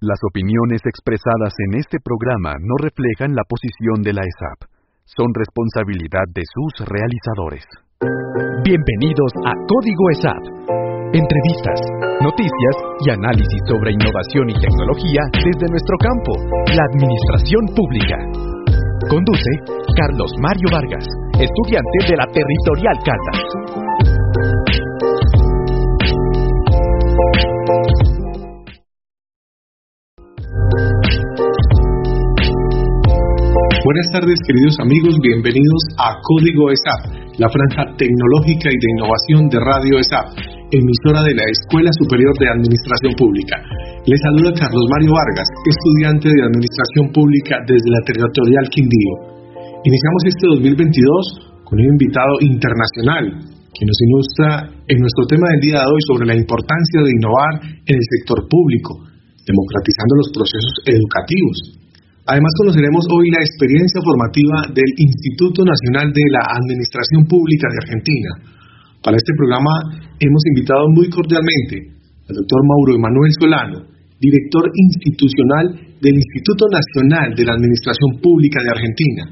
Las opiniones expresadas en este programa no reflejan la posición de la ESAP. Son responsabilidad de sus realizadores. Bienvenidos a Código ESAP. Entrevistas, noticias y análisis sobre innovación y tecnología desde nuestro campo, la administración pública. Conduce Carlos Mario Vargas, estudiante de la Territorial Caldas. Buenas tardes queridos amigos, bienvenidos a Código ESAP, la franja tecnológica y de innovación de Radio ESAP, emisora de la Escuela Superior de Administración Pública. Les saluda Carlos Mario Vargas, estudiante de Administración Pública desde la Territorial Quindío. Iniciamos este 2022 con un invitado internacional que nos ilustra en nuestro tema del día de hoy sobre la importancia de innovar en el sector público, democratizando los procesos educativos Además conoceremos hoy la experiencia formativa del Instituto Nacional de la Administración Pública de Argentina. Para este programa hemos invitado muy cordialmente al doctor Mauro Emanuel Solano, director institucional del Instituto Nacional de la Administración Pública de Argentina,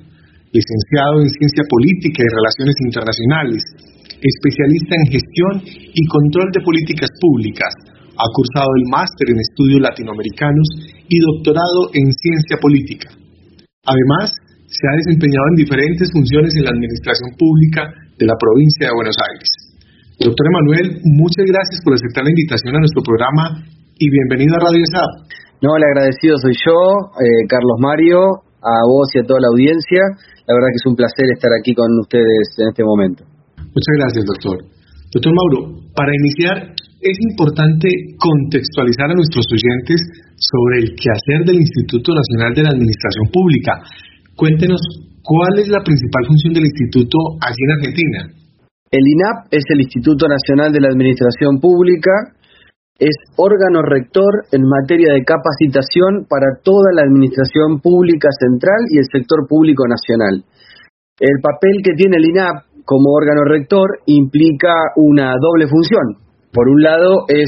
licenciado en Ciencia Política y Relaciones Internacionales, especialista en gestión y control de políticas públicas, ha cursado el máster en estudios latinoamericanos y doctorado en ciencia política. Además, se ha desempeñado en diferentes funciones en la administración pública de la provincia de Buenos Aires. Doctor Emanuel, muchas gracias por aceptar la invitación a nuestro programa y bienvenido a Radio SAP. No, el agradecido soy yo, eh, Carlos Mario, a vos y a toda la audiencia. La verdad que es un placer estar aquí con ustedes en este momento. Muchas gracias, doctor. Doctor Mauro, para iniciar, es importante contextualizar a nuestros oyentes sobre el quehacer del Instituto Nacional de la Administración Pública. Cuéntenos cuál es la principal función del instituto allí en Argentina. El INAP es el Instituto Nacional de la Administración Pública, es órgano rector en materia de capacitación para toda la administración pública central y el sector público nacional. El papel que tiene el INAP como órgano rector implica una doble función. Por un lado es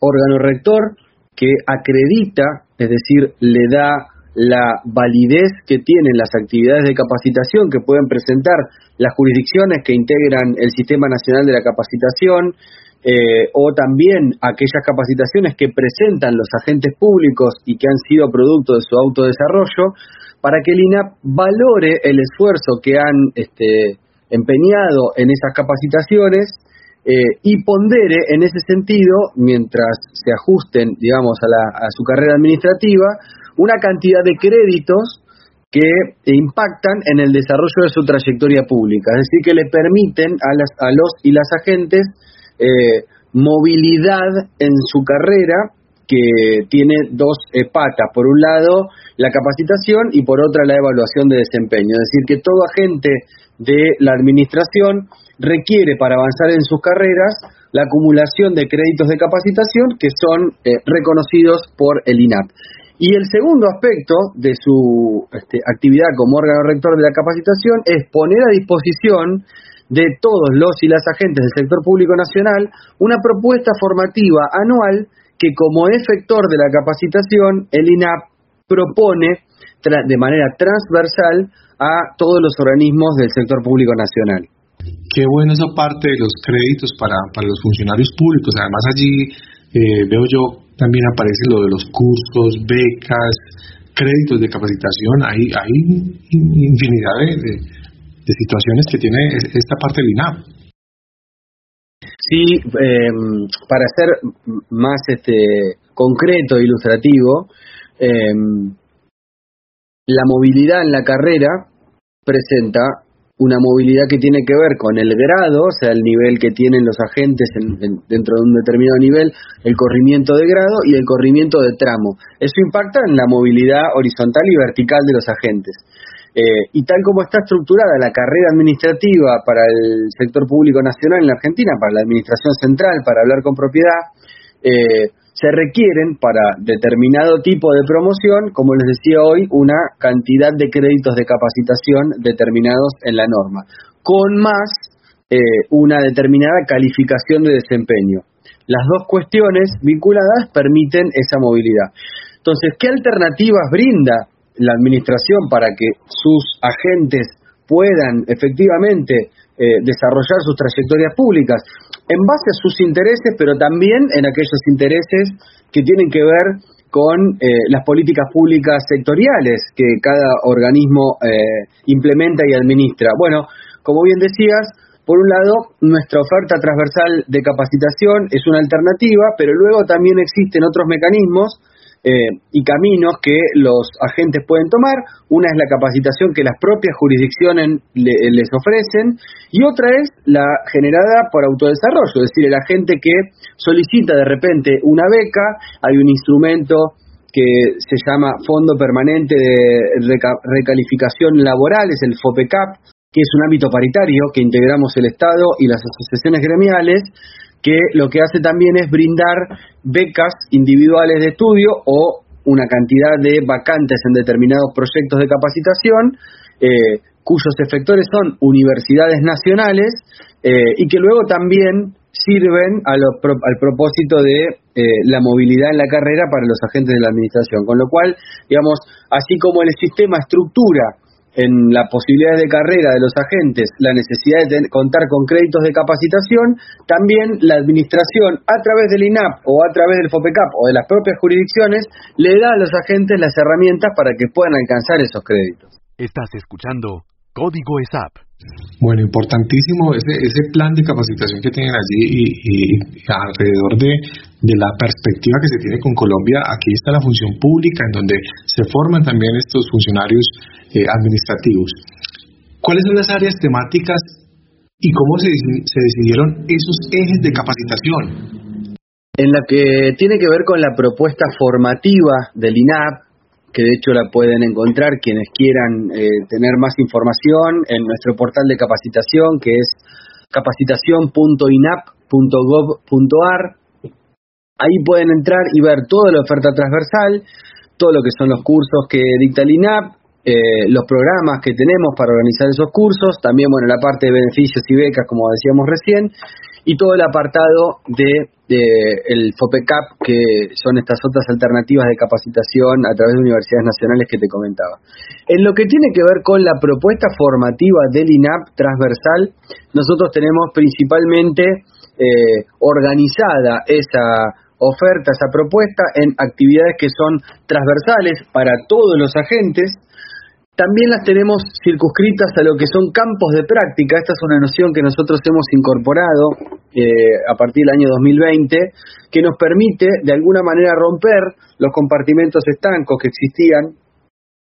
órgano rector que acredita, es decir, le da la validez que tienen las actividades de capacitación que pueden presentar las jurisdicciones que integran el Sistema Nacional de la Capacitación, eh, o también aquellas capacitaciones que presentan los agentes públicos y que han sido producto de su autodesarrollo, para que el INAP valore el esfuerzo que han este, empeñado en esas capacitaciones eh, y pondere en ese sentido, mientras se ajusten, digamos, a, su carrera administrativa, una cantidad de créditos que impactan en el desarrollo de su trayectoria pública, es decir, que le permiten a, a los y las agentes eh, movilidad en su carrera que tiene dos eh, patas. Por un lado, la capacitación y por otra, la evaluación de desempeño. Es decir, que todo agente de la administración requiere para avanzar en sus carreras la acumulación de créditos de capacitación que son eh, reconocidos por el INAP. Y el segundo aspecto de su este, actividad como órgano rector de la capacitación es poner a disposición de todos los y las agentes del sector público nacional una propuesta formativa anual que como efector de la capacitación el INAP propone de manera transversal a todos los organismos del sector público nacional. Qué bueno esa parte de los créditos para, para los funcionarios públicos. Además allí eh, veo yo también aparece lo de los cursos, becas, créditos de capacitación. Hay, hay infinidad de, de, situaciones que tiene esta parte del INAP. Sí, em, para ser más este, concreto e ilustrativo, em, la movilidad en la carrera presenta una movilidad que tiene que ver con el grado, o sea, el nivel que tienen los agentes dentro de un determinado nivel, el corrimiento de grado y el corrimiento de tramo. Eso impacta en la movilidad horizontal y vertical de los agentes. Eh, y tal como está estructurada la carrera administrativa para el sector público nacional en la Argentina, para la administración central, para hablar con propiedad, eh, se requieren para determinado tipo de promoción, como les decía hoy, una cantidad de créditos de capacitación determinados en la norma, con más eh, una determinada calificación de desempeño. Las dos cuestiones vinculadas permiten esa movilidad. Entonces, ¿qué alternativas brinda la Administración para que sus agentes puedan efectivamente eh, desarrollar sus trayectorias públicas? en base a sus intereses, pero también en aquellos intereses que tienen que ver con eh, las políticas públicas sectoriales que cada organismo eh, implementa y administra. Bueno, como bien decías, por un lado, nuestra oferta transversal de capacitación es una alternativa, pero luego también existen otros mecanismos eh, y caminos que los agentes pueden tomar. Una es la capacitación que las propias jurisdicciones les ofrecen y otra es la generada por autodesarrollo, es decir, el agente que solicita de repente una beca, hay un instrumento que se llama Fondo Permanente de Recalificación Laboral, es el FOPECAP, que es un ámbito paritario que integramos el Estado y las asociaciones gremiales, que lo que hace también es brindar becas individuales de estudio o una cantidad de vacantes en determinados proyectos de capacitación, eh, cuyos efectores son universidades nacionales eh, y que luego también sirven al propósito de eh, la movilidad en la carrera para los agentes de la administración. Con lo cual, digamos, así como el sistema estructura en la posibilidad de carrera de los agentes la necesidad de contar con créditos de capacitación, también la administración a través del INAP o a través del FOPECAP o de las propias jurisdicciones le da a los agentes las herramientas para que puedan alcanzar esos créditos. Estás escuchando Código ESAP. Bueno, importantísimo ese, ese plan de capacitación que tienen allí y, alrededor de, de, la perspectiva que se tiene con Colombia, aquí está la función pública en donde se forman también estos funcionarios eh, administrativos. ¿Cuáles son las áreas temáticas y cómo se, se decidieron esos ejes de capacitación? En la que tiene que ver con la propuesta formativa del INAP, que de hecho la pueden encontrar quienes quieran eh, tener más información en nuestro portal de capacitación que es capacitación.inap.gov.ar. Ahí pueden entrar y ver toda la oferta transversal, todo lo que son los cursos que dicta el INAP, eh, los programas que tenemos para organizar esos cursos, también bueno la parte de beneficios y becas como decíamos recién, y todo el apartado de, el FOPECAP, que son estas otras alternativas de capacitación a través de universidades nacionales que te comentaba. En lo que tiene que ver con la propuesta formativa del INAP transversal, nosotros tenemos principalmente eh, organizada esa oferta, esa propuesta en actividades que son transversales para todos los agentes, también las tenemos circunscritas a lo que son campos de práctica. Esta es una noción que nosotros hemos incorporado eh, a partir del año 2020, que nos permite de alguna manera romper los compartimentos estancos que existían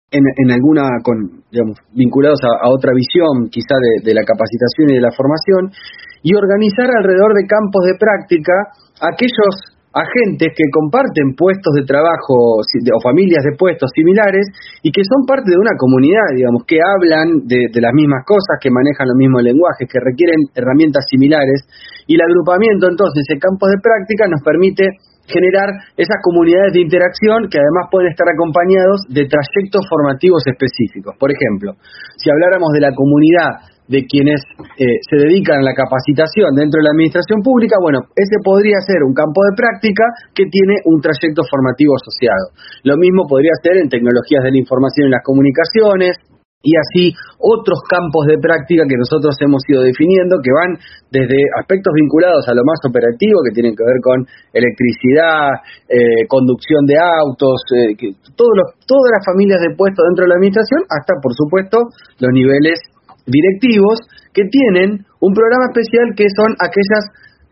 en, alguna, con, digamos, vinculados a, otra visión quizá de, de la capacitación y de la formación, y organizar alrededor de campos de práctica aquellos agentes que comparten puestos de trabajo o familias de puestos similares y que son parte de una comunidad, digamos, que hablan de, las mismas cosas, que manejan los mismos lenguajes, que requieren herramientas similares. Y el agrupamiento entonces en campos de práctica nos permite generar esas comunidades de interacción que además pueden estar acompañados de trayectos formativos específicos. Por ejemplo, si habláramos de la comunidad de quienes eh, se dedican a la capacitación dentro de la administración pública, bueno, ese podría ser un campo de práctica que tiene un trayecto formativo asociado. Lo mismo podría ser en tecnologías de la información y las comunicaciones, y así otros campos de práctica que nosotros hemos ido definiendo que van desde aspectos vinculados a lo más operativo que tienen que ver con electricidad, eh, conducción de autos, eh, todos todas las familias de puestos dentro de la administración hasta por supuesto los niveles directivos que tienen un programa especial que son aquellas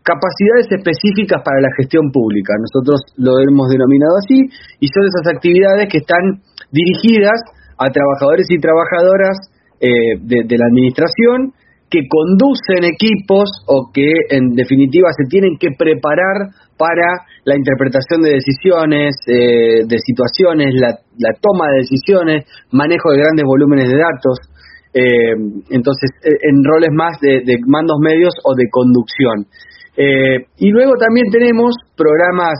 capacidades específicas para la gestión pública. Nosotros lo hemos denominado así y son esas actividades que están dirigidas a trabajadores y trabajadoras de, la administración que conducen equipos o que en definitiva se tienen que preparar para la interpretación de decisiones, eh, de situaciones, la, toma de decisiones, manejo de grandes volúmenes de datos, eh, entonces eh, en roles más de, mandos medios o de conducción. y luego también tenemos programas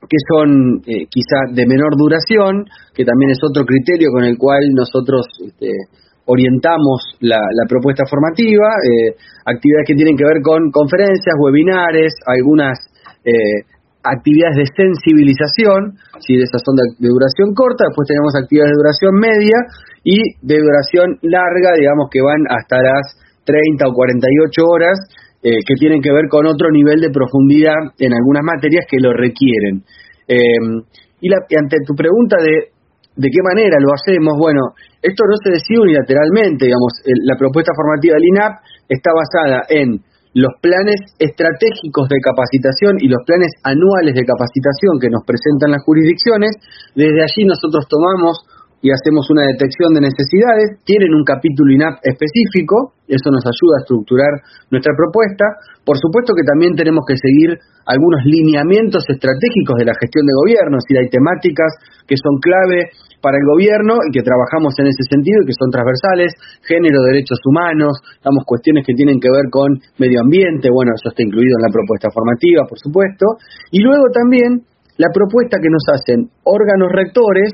que son quizá de menor duración, que también es otro criterio con el cual nosotros este, orientamos la, propuesta formativa, eh, actividades que tienen que ver con conferencias, webinares, algunas eh, actividades de sensibilización, si esas son de, duración corta, después tenemos actividades de duración media y de duración larga, digamos que van hasta las 30 o 48 horas, eh, que tienen que ver con otro nivel de profundidad en algunas materias que lo requieren. y ante tu pregunta de de qué manera lo hacemos, bueno, esto no se decide unilateralmente, digamos, la propuesta formativa del INAP está basada en los planes estratégicos de capacitación y los planes anuales de capacitación que nos presentan las jurisdicciones. Desde allí nosotros tomamos y hacemos una detección de necesidades, tienen un capítulo INAP específico, eso nos ayuda a estructurar nuestra propuesta. Por supuesto que también tenemos que seguir algunos lineamientos estratégicos de la gestión de gobierno, si hay temáticas que son clave para el gobierno y que trabajamos en ese sentido y que son transversales, género, derechos humanos, damos cuestiones que tienen que ver con medio ambiente, bueno, eso está incluido en la propuesta formativa, por supuesto, y luego también la propuesta que nos hacen órganos rectores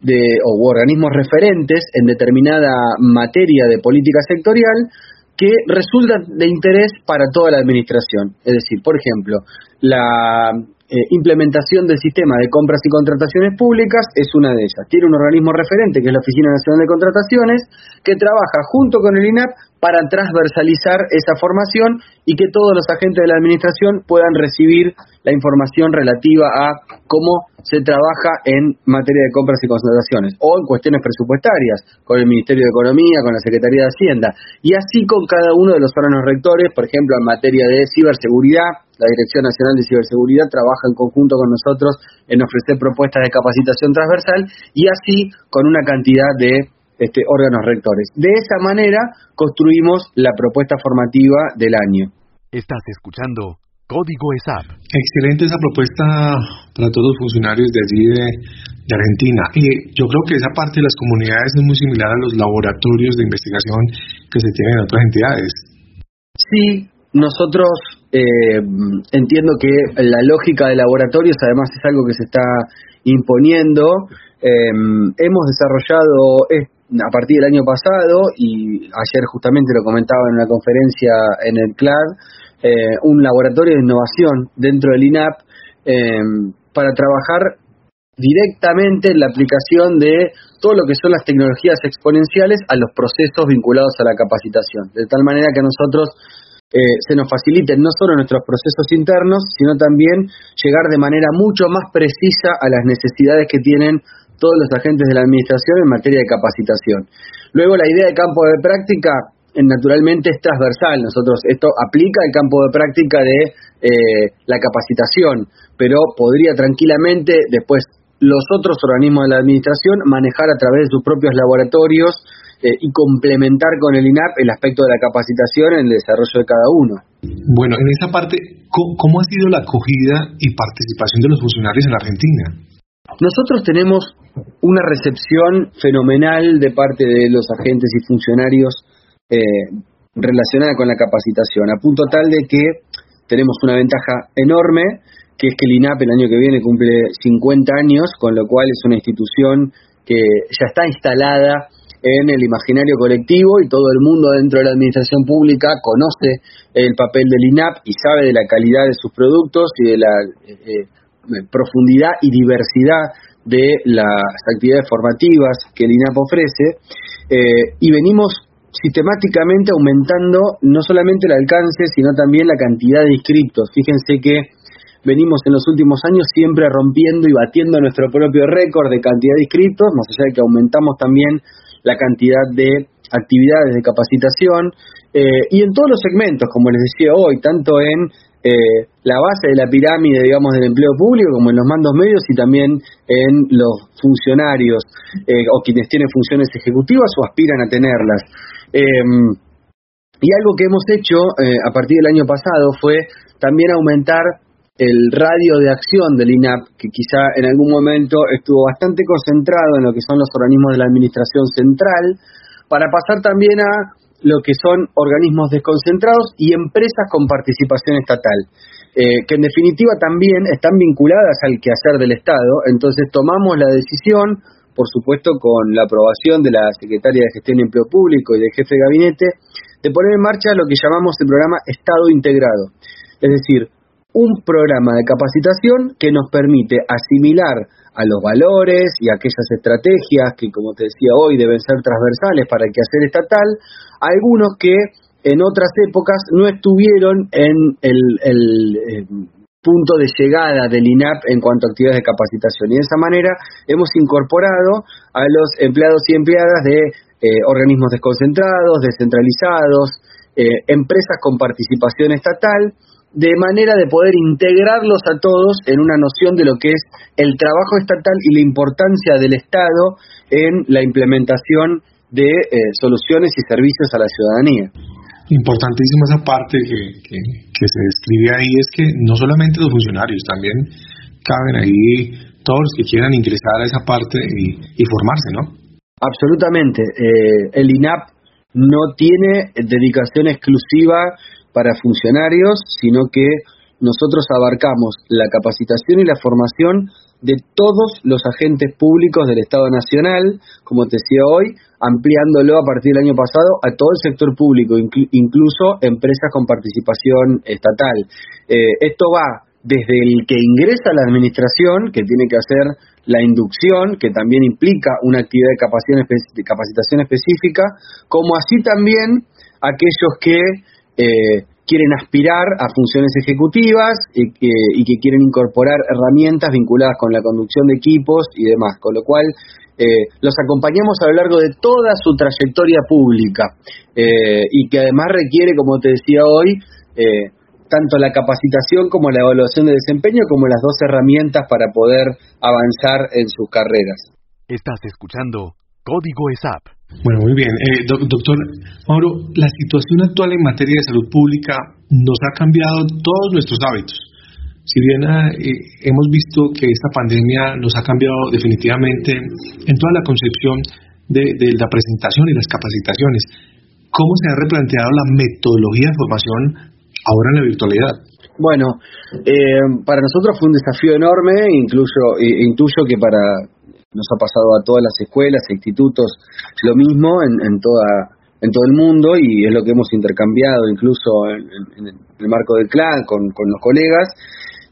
de, o organismos referentes en determinada materia de política sectorial que resultan de interés para toda la administración. Es decir, por ejemplo, la eh, implementación del sistema de compras y contrataciones públicas es una de ellas. Tiene un organismo referente, que es la Oficina Nacional de Contrataciones, que trabaja junto con el INAP para transversalizar esa formación y que todos los agentes de la Administración puedan recibir la información relativa a cómo se trabaja en materia de compras y contrataciones o en cuestiones presupuestarias con el Ministerio de Economía, con la Secretaría de Hacienda. Y así con cada uno de los órganos rectores, por ejemplo, en materia de ciberseguridad, la Dirección Nacional de Ciberseguridad trabaja en conjunto con nosotros en ofrecer propuestas de capacitación transversal y así con una cantidad de este, órganos rectores. De esa manera construimos la propuesta formativa del año. Estás escuchando Código ESAP. Excelente esa propuesta para todos los funcionarios de allí de, Argentina. Y yo creo que esa parte de las comunidades es muy similar a los laboratorios de investigación que se tienen en otras entidades. Sí, nosotros eh, entiendo que la lógica de laboratorios además es algo que se está imponiendo. Eh, hemos desarrollado a partir del año pasado y ayer justamente lo comentaba en una conferencia en el CLAD, eh, un laboratorio de innovación dentro del INAP eh, para trabajar directamente en la aplicación de todo lo que son las tecnologías exponenciales a los procesos vinculados a la capacitación, de tal manera que a nosotros eh, se nos faciliten no solo nuestros procesos internos, sino también llegar de manera mucho más precisa a las necesidades que tienen todos los agentes de la administración en materia de capacitación. Luego, la idea de campo de práctica naturalmente es transversal. Nosotros esto aplica el campo de práctica de eh, la capacitación, pero podría tranquilamente después los otros organismos de la administración manejar a través de sus propios laboratorios eh, y complementar con el INAP el aspecto de la capacitación en el desarrollo de cada uno. Bueno, en esa parte, ¿cómo, ha sido la acogida y participación de los funcionarios en Argentina? Nosotros tenemos una recepción fenomenal de parte de los agentes y funcionarios eh, relacionada con la capacitación, a punto tal de que tenemos una ventaja enorme, que es que el INAP el año que viene cumple 50 años, con lo cual es una institución que ya está instalada en el imaginario colectivo y todo el mundo dentro de la administración pública conoce el papel del INAP y sabe de la calidad de sus productos y de la eh, eh, profundidad y diversidad de las actividades formativas que el INAP ofrece. y venimos sistemáticamente aumentando no solamente el alcance, sino también la cantidad de inscriptos. Fíjense que venimos en los últimos años siempre rompiendo y batiendo nuestro propio récord de cantidad de inscriptos, más allá de que aumentamos también la cantidad de actividades de capacitación eh, y en todos los segmentos, como les decía hoy, tanto en eh, la base de la pirámide, digamos, del empleo público, como en los mandos medios y también en los funcionarios eh, o quienes tienen funciones ejecutivas o aspiran a tenerlas. Em, y algo que hemos hecho eh, a partir del año pasado fue también aumentar el radio de acción del INAP, que quizá en algún momento estuvo bastante concentrado en lo que son los organismos de la Administración Central, para pasar también a lo que son organismos desconcentrados y empresas con participación estatal, eh, que en definitiva también están vinculadas al quehacer del Estado. Entonces tomamos la decisión, por supuesto con la aprobación de la Secretaria de Gestión y Empleo Público y del jefe de gabinete, de poner en marcha lo que llamamos el programa Estado Integrado. Es decir, un programa de capacitación que nos permite asimilar a los valores y aquellas estrategias que, como te decía hoy, deben ser transversales para el quehacer estatal, algunos que en otras épocas no estuvieron en el, eh, punto de llegada del INAP en cuanto a actividades de capacitación. Y de esa manera hemos incorporado a los empleados y empleadas de eh, organismos desconcentrados, descentralizados, eh, empresas con participación estatal, de manera de poder integrarlos a todos en una noción de lo que es el trabajo estatal y la importancia del Estado en la implementación de eh, soluciones y servicios a la ciudadanía. Importantísima esa parte que, que, se describe ahí es que no solamente los funcionarios, también caben ahí todos los que quieran ingresar a esa parte y, formarse, ¿no? Absolutamente. Eh, el INAP no tiene dedicación exclusiva para funcionarios, sino que nosotros abarcamos la capacitación y la formación de todos los agentes públicos del Estado Nacional, como te decía hoy, ampliándolo a partir del año pasado a todo el sector público, incluso empresas con participación estatal. Eh, esto va desde el que ingresa a la administración, que tiene que hacer la inducción, que también implica una actividad de capacitación específica, como así también aquellos que eh, quieren aspirar a funciones ejecutivas y que, quieren incorporar herramientas vinculadas con la conducción de equipos y demás, con lo cual eh, los acompañamos a lo largo de toda su trayectoria pública eh, y que además requiere, como te decía hoy, tanto la capacitación como la evaluación de desempeño como las dos herramientas para poder avanzar en sus carreras. Estás escuchando Código ESAP. Bueno, muy bien. Eh, doctor Mauro, la situación actual en materia de salud pública nos ha cambiado todos nuestros hábitos. Si bien eh, hemos visto que esta pandemia nos ha cambiado definitivamente en toda la concepción de, la presentación y las capacitaciones, ¿cómo se ha replanteado la metodología de formación ahora en la virtualidad? Bueno, eh, para nosotros fue un desafío enorme, incluso intuyo que para nos ha pasado a todas las escuelas e institutos lo mismo en, en toda en todo el mundo y es lo que hemos intercambiado incluso en, el marco del clan con, con, los colegas.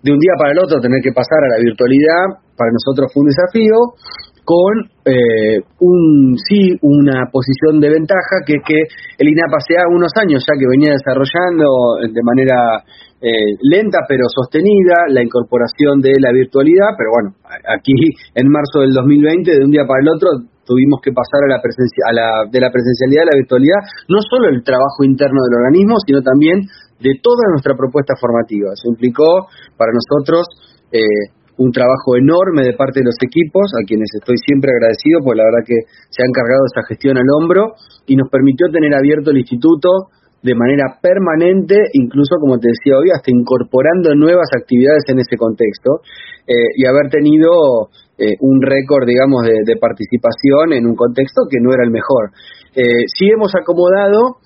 De un día para el otro tener que pasar a la virtualidad para nosotros fue un desafío con eh, un sí una posición de ventaja que es que el INAP hace unos años ya que venía desarrollando de manera eh, lenta pero sostenida la incorporación de la virtualidad, pero bueno, aquí en marzo del 2020, de un día para el otro, tuvimos que pasar a la, presencia, a la de la presencialidad a la virtualidad, no solo el trabajo interno del organismo, sino también de toda nuestra propuesta formativa. Eso implicó para nosotros eh, un trabajo enorme de parte de los equipos, a quienes estoy siempre agradecido, porque la verdad que se han cargado esa gestión al hombro y nos permitió tener abierto el instituto de manera permanente, incluso como te decía hoy, hasta incorporando nuevas actividades en ese contexto eh, y haber tenido eh, un récord, digamos, de, participación en un contexto que no era el mejor. Eh, sí hemos acomodado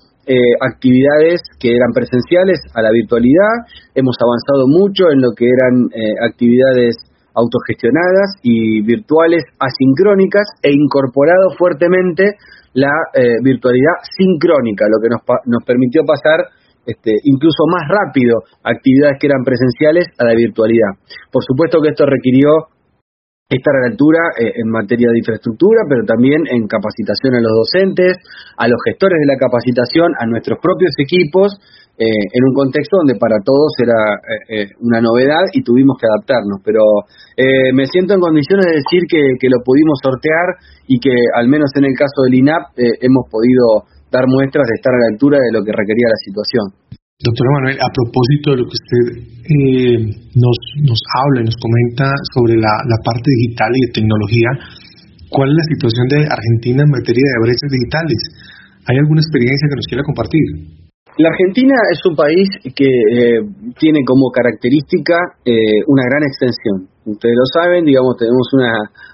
actividades que eran presenciales a la virtualidad, hemos avanzado mucho en lo que eran actividades autogestionadas y virtuales asincrónicas e incorporado fuertemente la eh, virtualidad sincrónica, lo que nos, nos permitió pasar este, incluso más rápido actividades que eran presenciales a la virtualidad. Por supuesto que esto requirió estar a la altura eh, en materia de infraestructura, pero también en capacitación a los docentes, a los gestores de la capacitación, a nuestros propios equipos eh, en un contexto donde para todos era eh, eh, una novedad y tuvimos que adaptarnos. Pero me siento en condiciones de decir que, lo pudimos sortear y que al menos en el caso del INAP hemos podido dar muestras de estar a la altura de lo que requería la situación. Doctora Manuel, a propósito de lo que usted eh, nos, nos habla y nos comenta sobre la, la parte digital y de tecnología, ¿cuál es la situación de Argentina en materia de brechas digitales? ¿Hay alguna experiencia que nos quiera compartir? La Argentina es un país que eh, tiene como característica eh, una gran extensión. Ustedes lo saben, digamos, tenemos una,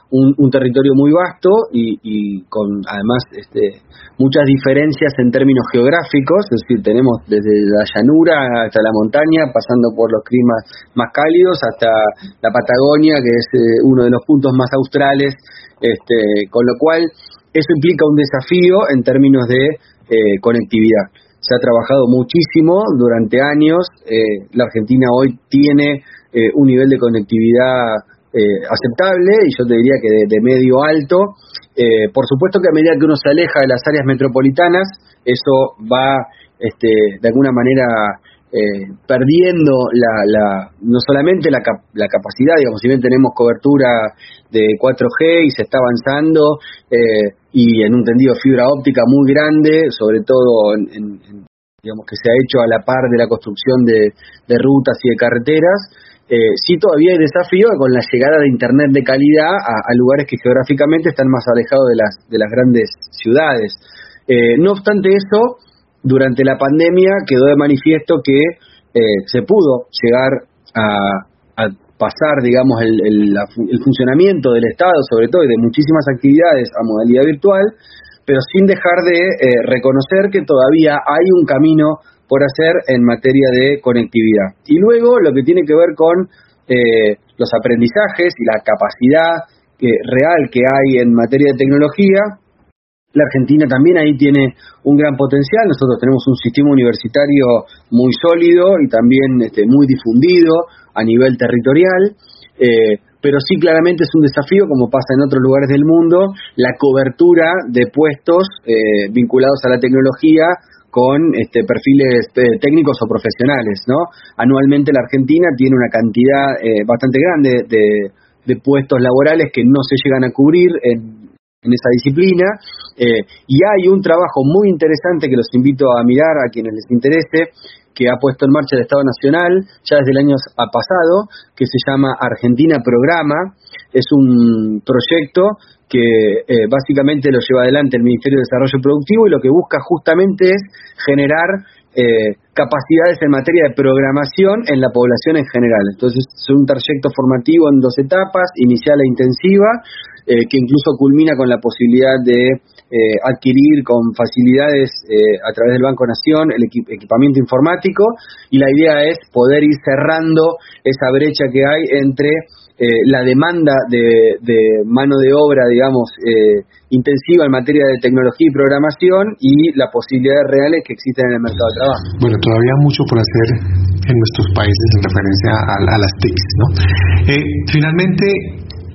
un, territorio muy vasto y, con además este, muchas diferencias en términos geográficos, es decir, tenemos desde la llanura hasta la montaña, pasando por los climas más cálidos hasta la Patagonia, que es eh, uno de los puntos más australes, este, con lo cual eso implica un desafío en términos de eh, conectividad. Se ha trabajado muchísimo durante años, eh, la Argentina hoy tiene un nivel de conectividad eh, aceptable y yo te diría que de, medio alto. Eh, por supuesto que a medida que uno se aleja de las áreas metropolitanas, eso va este, de alguna manera eh, perdiendo la, no solamente la, la, capacidad, digamos, si bien tenemos cobertura de 4G y se está avanzando y en un tendido fibra óptica muy grande, sobre todo en, digamos que se ha hecho a la par de la construcción de rutas y de carreteras, eh, sí todavía hay desafío con la llegada de Internet de calidad a, lugares que geográficamente están más alejados de las, de las grandes ciudades. Eh, no obstante eso, durante la pandemia quedó de manifiesto que eh, se pudo llegar a, pasar, digamos, el, funcionamiento del Estado, sobre todo, y de muchísimas actividades a modalidad virtual, pero sin dejar de eh, reconocer que todavía hay un camino por hacer en materia de conectividad. Y luego lo que tiene que ver con eh, los aprendizajes y la capacidad real que hay en materia de tecnología, la Argentina también ahí tiene un gran potencial. Nosotros tenemos un sistema universitario muy sólido y también este, muy difundido a nivel territorial. Eh, pero sí claramente es un desafío, como pasa en otros lugares del mundo, la cobertura de puestos eh, vinculados a la tecnología con este, perfiles eh, técnicos o profesionales, ¿no? Anualmente la Argentina tiene una cantidad eh, bastante grande de, puestos laborales que no se llegan a cubrir en, esa disciplina eh, y hay un trabajo muy interesante que los invito a mirar a quienes les interese que ha puesto en marcha el Estado Nacional ya desde el año pasado, que se llama Argentina Programa. Es un proyecto que eh, básicamente lo lleva adelante el Ministerio de Desarrollo Productivo y lo que busca justamente es generar eh, capacidades en materia de programación en la población en general. Entonces es un trayecto formativo en dos etapas, inicial e intensiva, eh, que incluso culmina con la posibilidad de adquirir con facilidades a través del Banco Nación el equipamiento informático y la idea es poder ir cerrando esa brecha que hay entre eh, la demanda de, mano de obra, digamos, eh, intensiva en materia de tecnología y programación y las posibilidades reales que existen en el mercado de trabajo. Bueno, todavía mucho por hacer en nuestros países en referencia a, las TICs, ¿no? Eh, finalmente,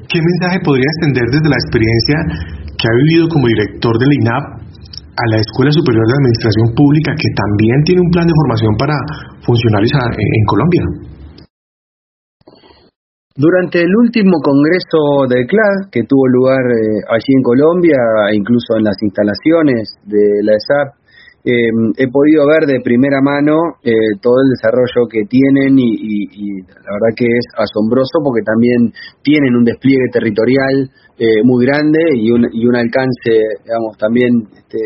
¿qué mensaje podría extender desde la experiencia que ha vivido como director del INAP a la Escuela Superior de Administración Pública, que también tiene un plan de formación para funcionarios en Colombia? Durante el último congreso de CLAD, que tuvo lugar eh, allí en Colombia, incluso en las instalaciones de la ESAP, eh, he podido ver de primera mano eh, todo el desarrollo que tienen y, la verdad que es asombroso porque también tienen un despliegue territorial muy grande y un, y un alcance, digamos, también este,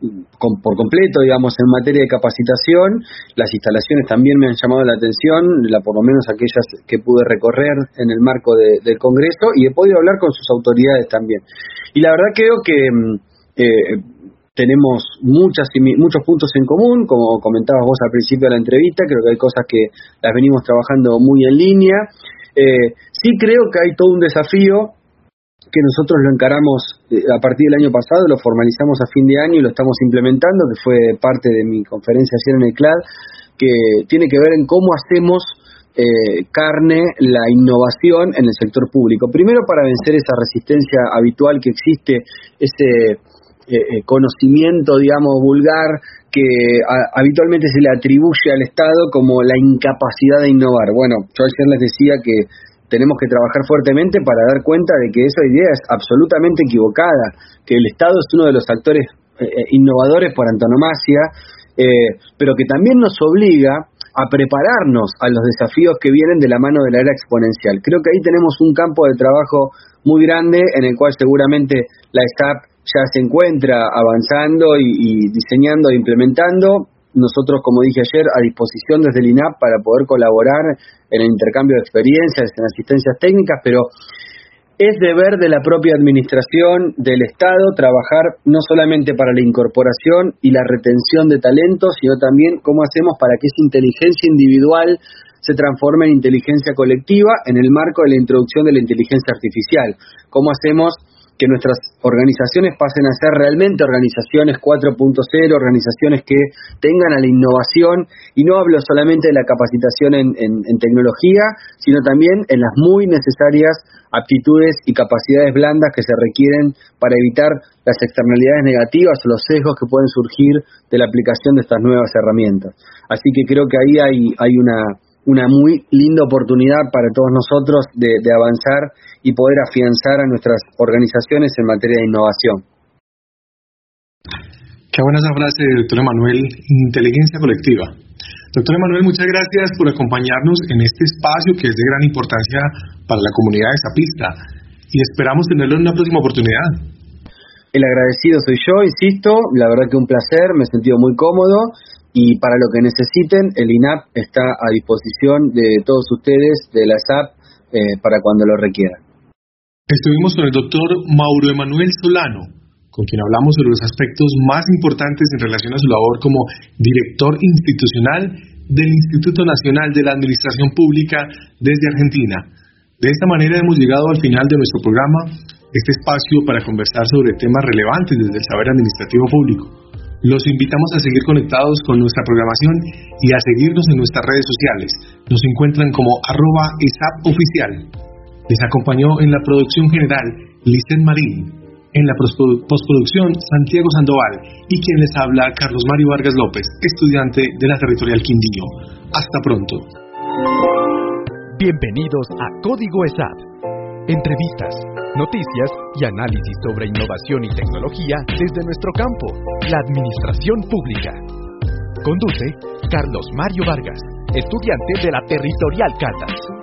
por completo, digamos, en materia de capacitación. Las instalaciones también me han llamado la atención, la, por lo menos aquellas que pude recorrer en el marco del Congreso, y he podido hablar con sus autoridades también. Y la verdad creo que mm, eh, tenemos muchas, muchos puntos en común, como comentabas vos al principio de la entrevista, creo que hay cosas que las venimos trabajando muy en línea. Eh, sí creo que hay todo un desafío que nosotros lo encaramos eh, a partir del año pasado, lo formalizamos a fin de año y lo estamos implementando, que fue parte de mi conferencia ayer en el CLAD, que tiene que ver en cómo hacemos eh, carne la innovación en el sector público. Primero para vencer esa resistencia habitual que existe, ese eh, conocimiento, digamos, vulgar que habitualmente se le atribuye al Estado como la incapacidad de innovar. Bueno, yo ayer les decía que tenemos que trabajar fuertemente para dar cuenta de que esa idea es absolutamente equivocada, que el Estado es uno de los actores eh, eh, innovadores por antonomasia, eh, pero que también nos obliga a prepararnos a los desafíos que vienen de la mano de la era exponencial. Creo que ahí tenemos un campo de trabajo muy grande en el cual seguramente la SAP ya se encuentra avanzando y, diseñando e implementando. Nosotros, como dije ayer, a disposición desde el INAP para poder colaborar en el intercambio de experiencias, en asistencias técnicas, pero es deber de la propia administración del Estado trabajar no solamente para la incorporación y la retención de talentos, sino también cómo hacemos para que esa inteligencia individual se transforme en inteligencia colectiva en el marco de la introducción de la inteligencia artificial. ¿Cómo hacemos que nuestras organizaciones pasen a ser realmente organizaciones 4.0, organizaciones que tengan a la innovación, y no hablo solamente de la capacitación en, en, tecnología, sino también en las muy necesarias aptitudes y capacidades blandas que se requieren para evitar las externalidades negativas o los sesgos que pueden surgir de la aplicación de estas nuevas herramientas. Así que creo que ahí hay, hay una, una muy linda oportunidad para todos nosotros de, avanzar y poder afianzar a nuestras organizaciones en materia de innovación. Qué buena esa frase, doctor Emanuel, inteligencia colectiva. Doctor Emanuel, muchas gracias por acompañarnos en este espacio que es de gran importancia para la comunidad de Zapista y esperamos tenerlo en una próxima oportunidad. El agradecido soy yo, insisto, la verdad que un placer, me he sentido muy cómodo y para lo que necesiten, el INAP está a disposición de todos ustedes, de la SAP, eh, para cuando lo requieran. Estuvimos con el doctor Mauro Emanuel Solano, con quien hablamos sobre los aspectos más importantes en relación a su labor como director institucional del Instituto Nacional de la Administración Pública desde Argentina. De esta manera hemos llegado al final de nuestro programa, este espacio para conversar sobre temas relevantes desde el saber administrativo público. Los invitamos a seguir conectados con nuestra programación y a seguirnos en nuestras redes sociales. Nos encuentran como arroba oficial. Les acompañó en la producción general Licen Marín, en la postproducción Santiago Sandoval y quien les habla Carlos Mario Vargas López, estudiante de la Territorial Quindío. Hasta pronto. Bienvenidos a Código ESAP. Entrevistas noticias y análisis sobre innovación y tecnología desde nuestro campo, la administración pública. Conduce Carlos Mario Vargas, estudiante de la Territorial Catas.